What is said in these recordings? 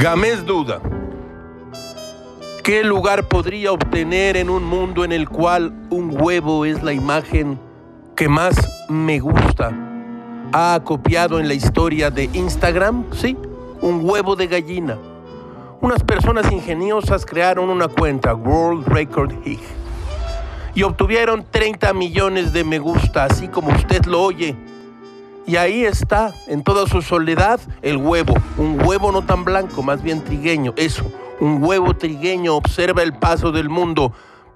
Gamés duda. ¿Qué lugar podría obtener en un mundo en el cual un huevo es la imagen que más me gusta? ¿Ha copiado en la historia de Instagram? Sí, un huevo de gallina. Unas personas ingeniosas crearon una cuenta, World Record Hig, y obtuvieron 30 millones de me gusta, así como usted lo oye. Y ahí está, en toda su soledad, el huevo. Un huevo no tan blanco, más bien trigueño. Eso, un huevo trigueño observa el paso del mundo.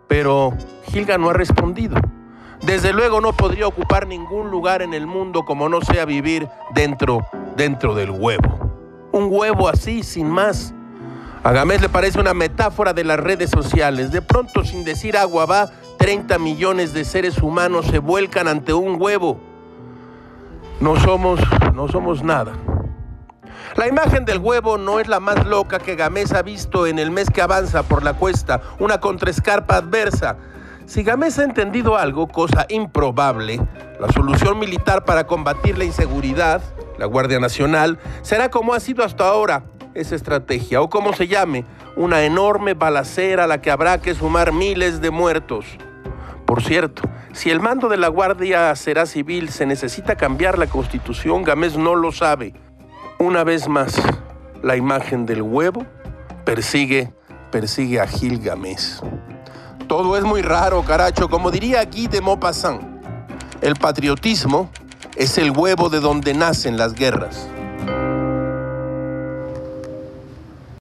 Pero Gilga no ha respondido. Desde luego no podría ocupar ningún lugar en el mundo como no sea vivir dentro, dentro del huevo. Un huevo así, sin más. A le parece una metáfora de las redes sociales. De pronto, sin decir agua va, 30 millones de seres humanos se vuelcan ante un huevo no somos, no somos nada. La imagen del huevo no es la más loca que Gamés ha visto en el mes que avanza por la cuesta, una contraescarpa adversa. Si Gamés ha entendido algo, cosa improbable, la solución militar para combatir la inseguridad, la Guardia Nacional, será como ha sido hasta ahora esa estrategia, o como se llame, una enorme balacera a la que habrá que sumar miles de muertos. Por cierto, si el mando de la Guardia será civil, se necesita cambiar la constitución, Gamés no lo sabe. Una vez más, la imagen del huevo persigue, persigue a Gil Gamés. Todo es muy raro, caracho, como diría Guy de Maupassant. El patriotismo es el huevo de donde nacen las guerras.